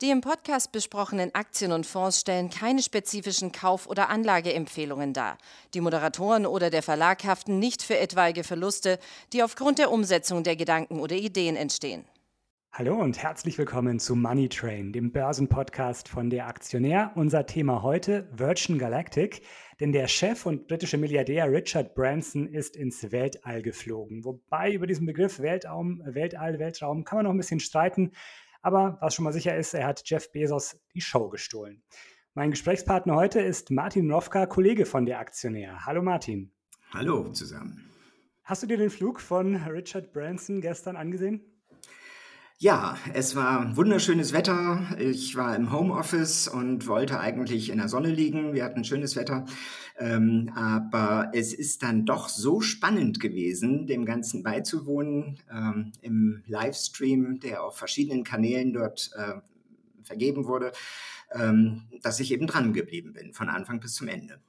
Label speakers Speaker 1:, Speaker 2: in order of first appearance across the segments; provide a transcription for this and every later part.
Speaker 1: Die im Podcast besprochenen Aktien und Fonds stellen keine spezifischen Kauf- oder Anlageempfehlungen dar. Die Moderatoren oder der Verlag haften nicht für etwaige Verluste, die aufgrund der Umsetzung der Gedanken oder Ideen entstehen.
Speaker 2: Hallo und herzlich willkommen zu Money Train, dem Börsenpodcast von der Aktionär. Unser Thema heute Virgin Galactic, denn der Chef und britische Milliardär Richard Branson ist ins Weltall geflogen. Wobei über diesen Begriff Weltraum, Weltall, Weltraum kann man noch ein bisschen streiten. Aber was schon mal sicher ist, er hat Jeff Bezos die Show gestohlen. Mein Gesprächspartner heute ist Martin Rofka, Kollege von der Aktionär. Hallo Martin.
Speaker 3: Hallo zusammen.
Speaker 2: Hast du dir den Flug von Richard Branson gestern angesehen?
Speaker 3: Ja, es war wunderschönes Wetter. Ich war im Homeoffice und wollte eigentlich in der Sonne liegen. Wir hatten schönes Wetter. Ähm, aber es ist dann doch so spannend gewesen, dem Ganzen beizuwohnen ähm, im Livestream, der auf verschiedenen Kanälen dort äh, vergeben wurde, ähm, dass ich eben dran geblieben bin, von Anfang bis zum Ende.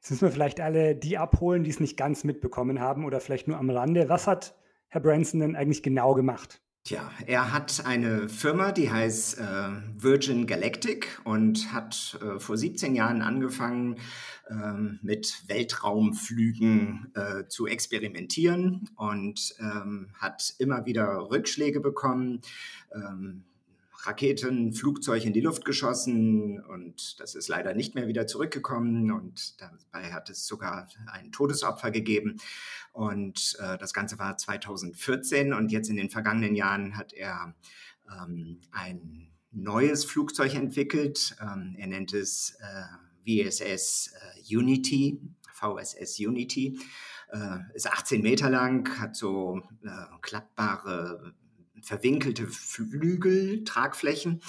Speaker 2: Jetzt müssen wir vielleicht alle die abholen, die es nicht ganz mitbekommen haben oder vielleicht nur am Rande. Was hat Herr Branson denn eigentlich genau gemacht?
Speaker 3: Tja, er hat eine Firma, die heißt äh, Virgin Galactic und hat äh, vor 17 Jahren angefangen, ähm, mit Weltraumflügen äh, zu experimentieren und ähm, hat immer wieder Rückschläge bekommen. Ähm, Raketen, Flugzeug in die Luft geschossen und das ist leider nicht mehr wieder zurückgekommen und dabei hat es sogar ein Todesopfer gegeben und äh, das Ganze war 2014 und jetzt in den vergangenen Jahren hat er ähm, ein neues Flugzeug entwickelt. Ähm, er nennt es äh, VSS äh, Unity, VSS Unity. Äh, ist 18 Meter lang, hat so äh, klappbare verwinkelte Flügel, Tragflächen.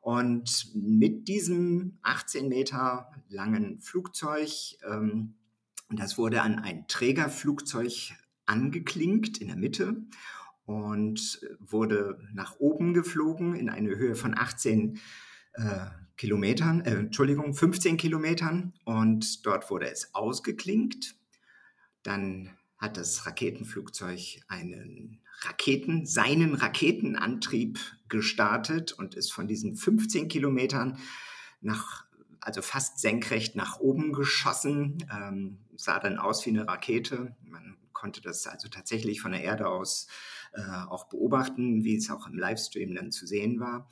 Speaker 3: Und mit diesem 18 Meter langen Flugzeug, ähm, das wurde an ein Trägerflugzeug angeklinkt in der Mitte und wurde nach oben geflogen in eine Höhe von 18 äh, Kilometern, äh, Entschuldigung, 15 Kilometern. Und dort wurde es ausgeklinkt. Dann hat das Raketenflugzeug einen Raketen, seinen Raketenantrieb gestartet und ist von diesen 15 Kilometern nach, also fast senkrecht nach oben geschossen, ähm, sah dann aus wie eine Rakete. Man konnte das also tatsächlich von der Erde aus äh, auch beobachten, wie es auch im Livestream dann zu sehen war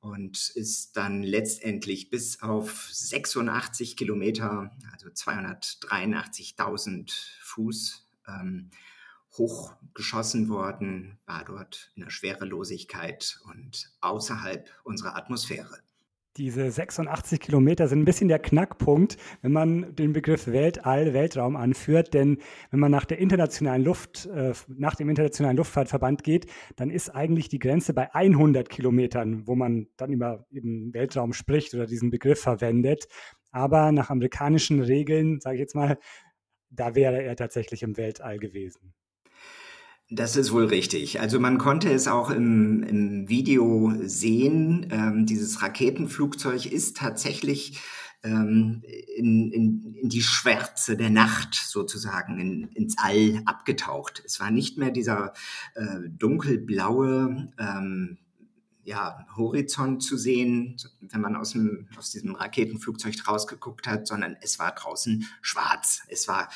Speaker 3: und ist dann letztendlich bis auf 86 Kilometer, also 283.000 Fuß ähm, hochgeschossen worden, war dort in der Schwerelosigkeit und außerhalb unserer Atmosphäre.
Speaker 2: Diese 86 Kilometer sind ein bisschen der Knackpunkt, wenn man den Begriff Weltall, Weltraum anführt. Denn wenn man nach der internationalen Luft, äh, nach dem internationalen Luftfahrtverband geht, dann ist eigentlich die Grenze bei 100 Kilometern, wo man dann über eben Weltraum spricht oder diesen Begriff verwendet. Aber nach amerikanischen Regeln, sage ich jetzt mal, da wäre er tatsächlich im Weltall gewesen.
Speaker 3: Das ist wohl richtig. Also man konnte es auch im, im Video sehen. Ähm, dieses Raketenflugzeug ist tatsächlich ähm, in, in, in die Schwärze der Nacht sozusagen in, ins All abgetaucht. Es war nicht mehr dieser äh, dunkelblaue ähm, ja, Horizont zu sehen, wenn man aus, dem, aus diesem Raketenflugzeug rausgeguckt hat, sondern es war draußen schwarz. Es war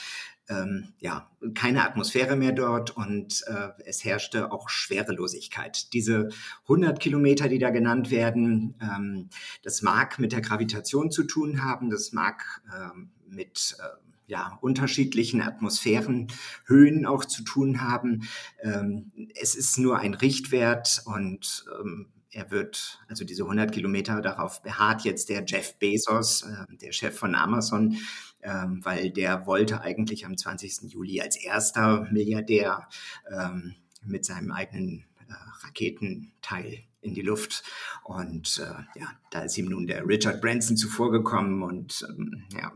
Speaker 3: ähm, ja, keine Atmosphäre mehr dort und äh, es herrschte auch Schwerelosigkeit. Diese 100 Kilometer, die da genannt werden, ähm, das mag mit der Gravitation zu tun haben, das mag ähm, mit äh, ja, unterschiedlichen Atmosphärenhöhen auch zu tun haben. Ähm, es ist nur ein Richtwert und ähm, er wird, also diese 100 Kilometer, darauf beharrt jetzt der Jeff Bezos, äh, der Chef von Amazon, ähm, weil der wollte eigentlich am 20. Juli als erster Milliardär ähm, mit seinem eigenen äh, Raketenteil in die Luft. Und äh, ja, da ist ihm nun der Richard Branson zuvorgekommen und ähm, ja,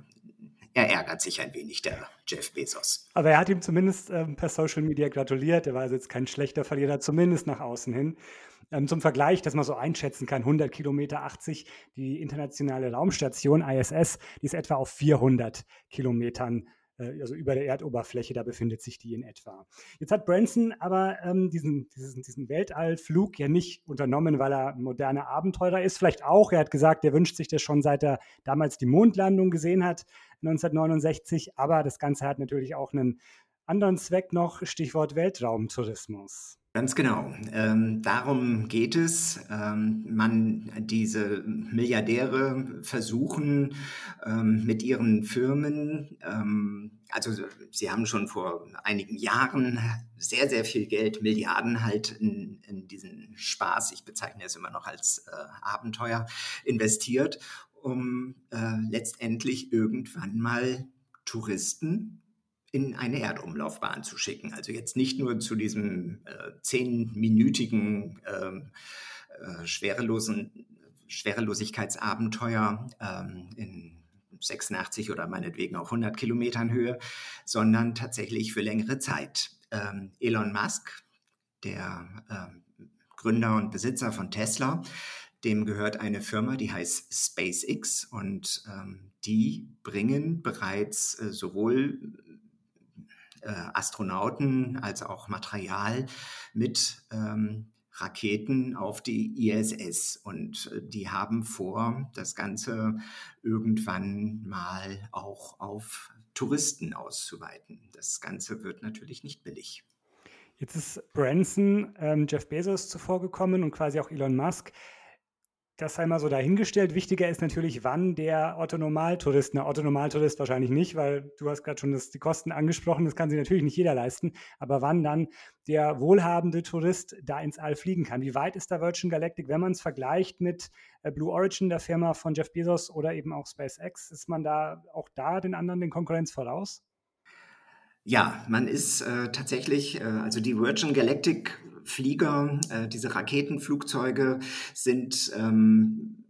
Speaker 3: er ärgert sich ein wenig, der Jeff Bezos.
Speaker 2: Aber er hat ihm zumindest ähm, per Social Media gratuliert. Er war also jetzt kein schlechter Verlierer, zumindest nach außen hin. Ähm, zum Vergleich, dass man so einschätzen kann, 100 Kilometer 80, die internationale Raumstation ISS, die ist etwa auf 400 Kilometern also über der Erdoberfläche, da befindet sich die in etwa. Jetzt hat Branson aber ähm, diesen, diesen, diesen Weltallflug ja nicht unternommen, weil er moderner Abenteurer ist. Vielleicht auch, er hat gesagt, er wünscht sich das schon seit er damals die Mondlandung gesehen hat, 1969. Aber das Ganze hat natürlich auch einen anderen Zweck noch, Stichwort Weltraumtourismus.
Speaker 3: Ganz genau. Ähm, darum geht es. Ähm, man, diese Milliardäre versuchen ähm, mit ihren Firmen, ähm, also sie haben schon vor einigen Jahren sehr, sehr viel Geld, Milliarden halt in, in diesen Spaß, ich bezeichne es immer noch als äh, Abenteuer, investiert, um äh, letztendlich irgendwann mal Touristen in eine Erdumlaufbahn zu schicken. Also jetzt nicht nur zu diesem äh, zehnminütigen ähm, äh, schwerelosen Schwerelosigkeitsabenteuer ähm, in 86 oder meinetwegen auch 100 Kilometern Höhe, sondern tatsächlich für längere Zeit. Ähm, Elon Musk, der äh, Gründer und Besitzer von Tesla, dem gehört eine Firma, die heißt SpaceX und ähm, die bringen bereits äh, sowohl äh, Astronauten als auch Material mit ähm, Raketen auf die ISS und äh, die haben vor, das Ganze irgendwann mal auch auf Touristen auszuweiten. Das Ganze wird natürlich nicht billig.
Speaker 2: Jetzt ist Branson ähm, Jeff Bezos zuvor gekommen und quasi auch Elon Musk das sei mal so dahingestellt. Wichtiger ist natürlich, wann der Otto-Normaltourist, Otto-Normaltourist wahrscheinlich nicht, weil du hast gerade schon das, die Kosten angesprochen, das kann sich natürlich nicht jeder leisten, aber wann dann der wohlhabende Tourist da ins All fliegen kann. Wie weit ist da Virgin Galactic, wenn man es vergleicht mit äh, Blue Origin, der Firma von Jeff Bezos oder eben auch SpaceX, ist man da auch da den anderen den Konkurrenz voraus?
Speaker 3: Ja, man ist äh, tatsächlich, äh, also die Virgin Galactic Flieger, äh, diese Raketenflugzeuge sind ähm,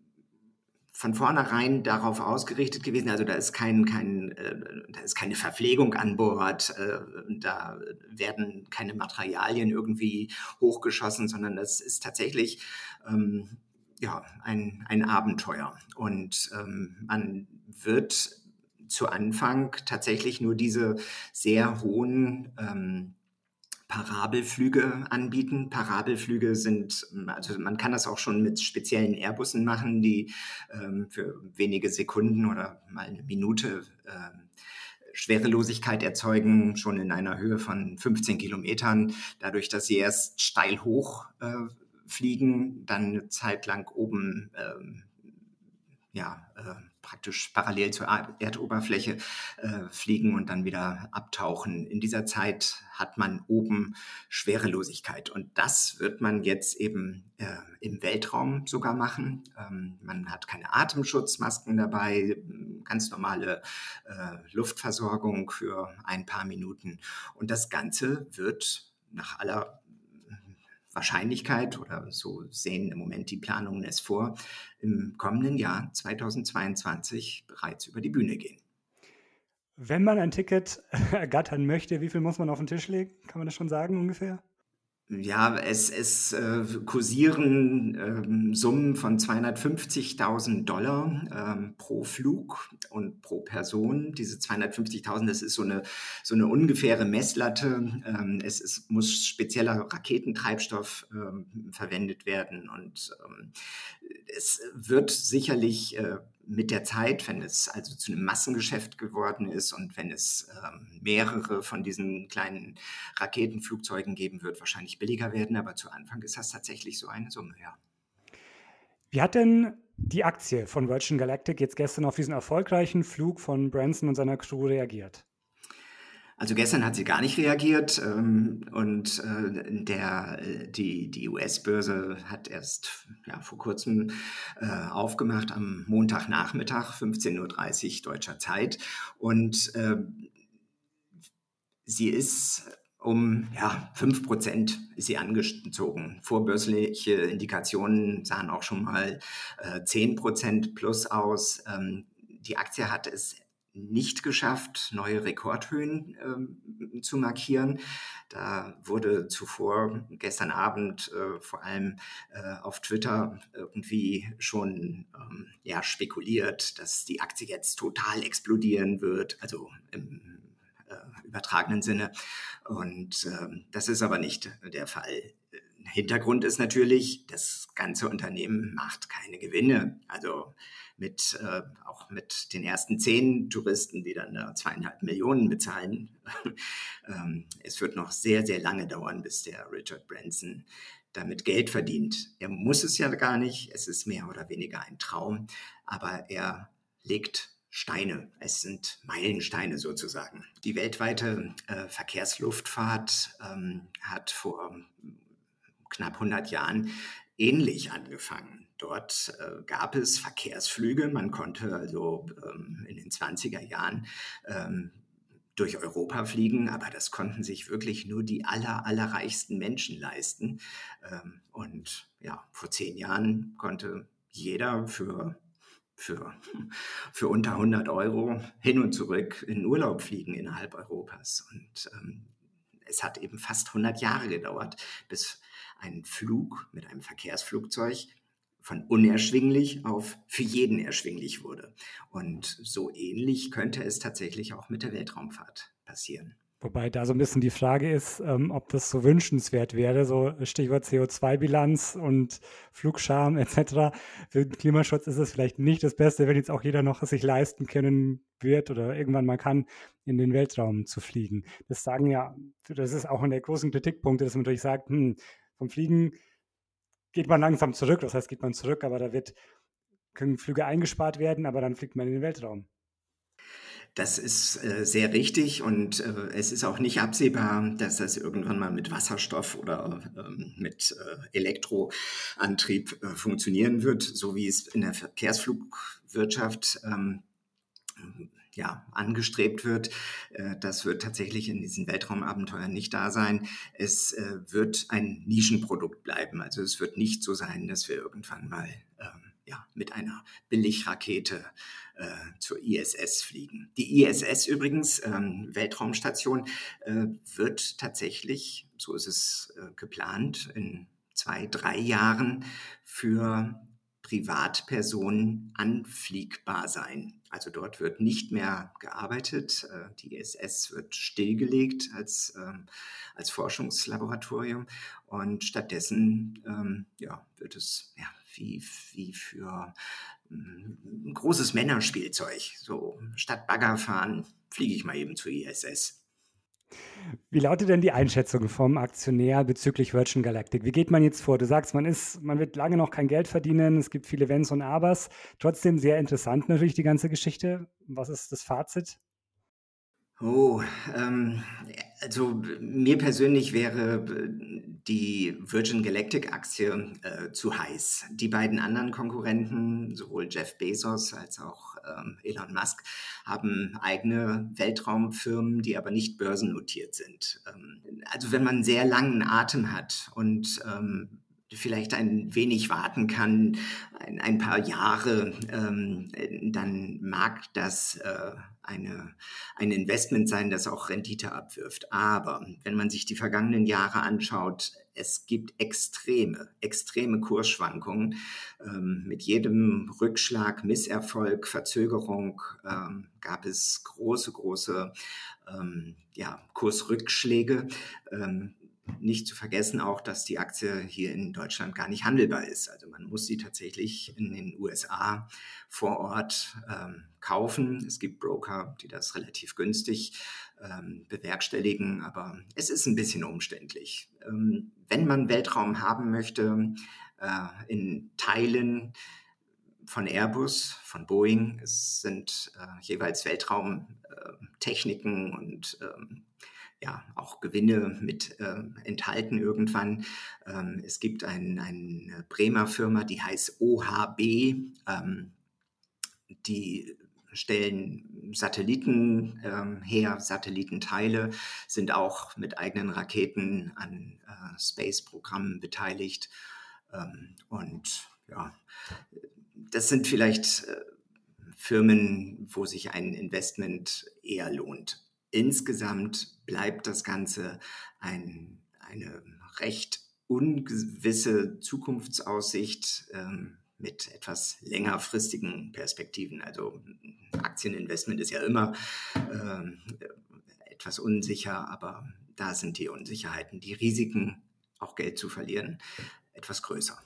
Speaker 3: von vornherein darauf ausgerichtet gewesen. Also da ist kein, kein, äh, da ist keine Verpflegung an Bord, äh, da werden keine Materialien irgendwie hochgeschossen, sondern das ist tatsächlich ähm, ja, ein, ein Abenteuer. Und ähm, man wird zu Anfang tatsächlich nur diese sehr hohen ähm, Parabelflüge anbieten. Parabelflüge sind, also man kann das auch schon mit speziellen Airbussen machen, die ähm, für wenige Sekunden oder mal eine Minute äh, Schwerelosigkeit erzeugen, schon in einer Höhe von 15 Kilometern, dadurch, dass sie erst steil hoch äh, fliegen, dann eine Zeit lang oben ähm, ja, äh, praktisch parallel zur Erdoberfläche äh, fliegen und dann wieder abtauchen. In dieser Zeit hat man oben Schwerelosigkeit und das wird man jetzt eben äh, im Weltraum sogar machen. Ähm, man hat keine Atemschutzmasken dabei, ganz normale äh, Luftversorgung für ein paar Minuten und das Ganze wird nach aller Wahrscheinlichkeit oder so sehen im Moment die Planungen es vor, im kommenden Jahr 2022 bereits über die Bühne gehen.
Speaker 2: Wenn man ein Ticket ergattern möchte, wie viel muss man auf den Tisch legen? Kann man das schon sagen ungefähr?
Speaker 3: Ja, es, es äh, kursieren ähm, Summen von 250.000 Dollar ähm, pro Flug und pro Person. Diese 250.000, das ist so eine, so eine ungefähre Messlatte. Ähm, es, es muss spezieller Raketentreibstoff ähm, verwendet werden und ähm, es wird sicherlich äh, mit der Zeit, wenn es also zu einem Massengeschäft geworden ist und wenn es ähm, mehrere von diesen kleinen Raketenflugzeugen geben wird, wahrscheinlich billiger werden. Aber zu Anfang ist das tatsächlich so eine Summe, ja.
Speaker 2: Wie hat denn die Aktie von Virgin Galactic jetzt gestern auf diesen erfolgreichen Flug von Branson und seiner Crew reagiert?
Speaker 3: Also gestern hat sie gar nicht reagiert ähm, und äh, der, äh, die, die US-Börse hat erst ja, vor kurzem äh, aufgemacht am Montagnachmittag, 15.30 Uhr deutscher Zeit. Und äh, sie ist um ja, 5% ist sie angezogen. Vorbörsliche Indikationen sahen auch schon mal äh, 10% plus aus. Ähm, die Aktie hat es nicht geschafft, neue Rekordhöhen ähm, zu markieren. Da wurde zuvor gestern Abend äh, vor allem äh, auf Twitter irgendwie schon ähm, ja, spekuliert, dass die Aktie jetzt total explodieren wird. Also im äh, übertragenen Sinne. Und ähm, das ist aber nicht der Fall. Hintergrund ist natürlich, das ganze Unternehmen macht keine Gewinne. Also mit, äh, auch mit den ersten zehn Touristen, die dann äh, zweieinhalb Millionen bezahlen. ähm, es wird noch sehr, sehr lange dauern, bis der Richard Branson damit Geld verdient. Er muss es ja gar nicht. Es ist mehr oder weniger ein Traum. Aber er legt Steine. Es sind Meilensteine sozusagen. Die weltweite äh, Verkehrsluftfahrt ähm, hat vor knapp 100 Jahren ähnlich angefangen. Dort äh, gab es Verkehrsflüge. Man konnte also ähm, in den 20er Jahren ähm, durch Europa fliegen, aber das konnten sich wirklich nur die aller, allerreichsten Menschen leisten. Ähm, und ja, vor zehn Jahren konnte jeder für, für, für unter 100 Euro hin und zurück in Urlaub fliegen innerhalb Europas. Und ähm, es hat eben fast 100 Jahre gedauert, bis ein Flug mit einem Verkehrsflugzeug von unerschwinglich auf für jeden erschwinglich wurde. Und so ähnlich könnte es tatsächlich auch mit der Weltraumfahrt passieren.
Speaker 2: Wobei da so ein bisschen die Frage ist, ähm, ob das so wünschenswert wäre, so Stichwort CO2-Bilanz und Flugscham etc. Für den Klimaschutz ist es vielleicht nicht das Beste, wenn jetzt auch jeder noch es sich leisten können wird oder irgendwann mal kann, in den Weltraum zu fliegen. Das sagen ja, das ist auch in der großen Kritikpunkte, dass man natürlich sagt, hm, vom Fliegen geht man langsam zurück. Das heißt, geht man zurück, aber da wird, können Flüge eingespart werden, aber dann fliegt man in den Weltraum.
Speaker 3: Das ist äh, sehr richtig und äh, es ist auch nicht absehbar, dass das irgendwann mal mit Wasserstoff oder ähm, mit äh, Elektroantrieb äh, funktionieren wird, so wie es in der Verkehrsflugwirtschaft ähm, ja, angestrebt wird. Äh, das wird tatsächlich in diesen Weltraumabenteuern nicht da sein. Es äh, wird ein Nischenprodukt bleiben. Also es wird nicht so sein, dass wir irgendwann mal ähm, ja, mit einer Billigrakete äh, zur ISS fliegen. Die ISS übrigens, ähm, Weltraumstation, äh, wird tatsächlich, so ist es äh, geplant, in zwei, drei Jahren für Privatpersonen anfliegbar sein. Also dort wird nicht mehr gearbeitet. Äh, die ISS wird stillgelegt als, ähm, als Forschungslaboratorium und stattdessen ähm, ja, wird es ja, wie, wie für mm, großes Männerspielzeug. So statt Bagger fahren, fliege ich mal eben zur ISS.
Speaker 2: Wie lautet denn die Einschätzung vom Aktionär bezüglich Virgin Galactic? Wie geht man jetzt vor? Du sagst, man ist, man wird lange noch kein Geld verdienen, es gibt viele Wenns und Abers. Trotzdem sehr interessant natürlich die ganze Geschichte. Was ist das Fazit?
Speaker 3: Oh, ähm, also mir persönlich wäre die Virgin Galactic Aktie äh, zu heiß. Die beiden anderen Konkurrenten, sowohl Jeff Bezos als auch Elon Musk, haben eigene Weltraumfirmen, die aber nicht börsennotiert sind. Ähm, also wenn man sehr langen Atem hat und ähm, vielleicht ein wenig warten kann, ein, ein paar Jahre, ähm, dann mag das äh, eine, ein Investment sein, das auch Rendite abwirft. Aber wenn man sich die vergangenen Jahre anschaut, es gibt extreme, extreme Kursschwankungen. Ähm, mit jedem Rückschlag, Misserfolg, Verzögerung ähm, gab es große, große ähm, ja, Kursrückschläge. Nicht zu vergessen auch, dass die Aktie hier in Deutschland gar nicht handelbar ist. Also man muss sie tatsächlich in den USA vor Ort ähm, kaufen. Es gibt Broker, die das relativ günstig ähm, bewerkstelligen, aber es ist ein bisschen umständlich. Ähm, wenn man Weltraum haben möchte, äh, in Teilen von Airbus, von Boeing, es sind äh, jeweils Weltraumtechniken und ähm, ja, auch Gewinne mit äh, enthalten irgendwann. Ähm, es gibt ein, eine Bremer Firma, die heißt OHB. Ähm, die stellen Satelliten ähm, her, Satellitenteile, sind auch mit eigenen Raketen an äh, Space-Programmen beteiligt. Ähm, und ja, das sind vielleicht äh, Firmen, wo sich ein Investment eher lohnt. Insgesamt bleibt das Ganze ein, eine recht ungewisse Zukunftsaussicht ähm, mit etwas längerfristigen Perspektiven. Also Aktieninvestment ist ja immer ähm, etwas unsicher, aber da sind die Unsicherheiten, die Risiken, auch Geld zu verlieren, etwas größer.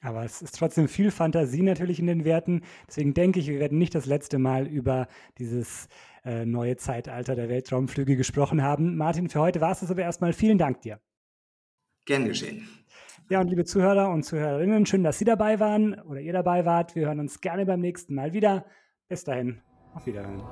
Speaker 2: Aber es ist trotzdem viel Fantasie natürlich in den Werten. Deswegen denke ich, wir werden nicht das letzte Mal über dieses äh, neue Zeitalter der Weltraumflüge gesprochen haben. Martin, für heute war es das aber erstmal. Vielen Dank dir.
Speaker 3: Gern geschehen.
Speaker 2: Ja, und liebe Zuhörer und Zuhörerinnen, schön, dass Sie dabei waren oder ihr dabei wart. Wir hören uns gerne beim nächsten Mal wieder. Bis dahin, auf Wiederhören.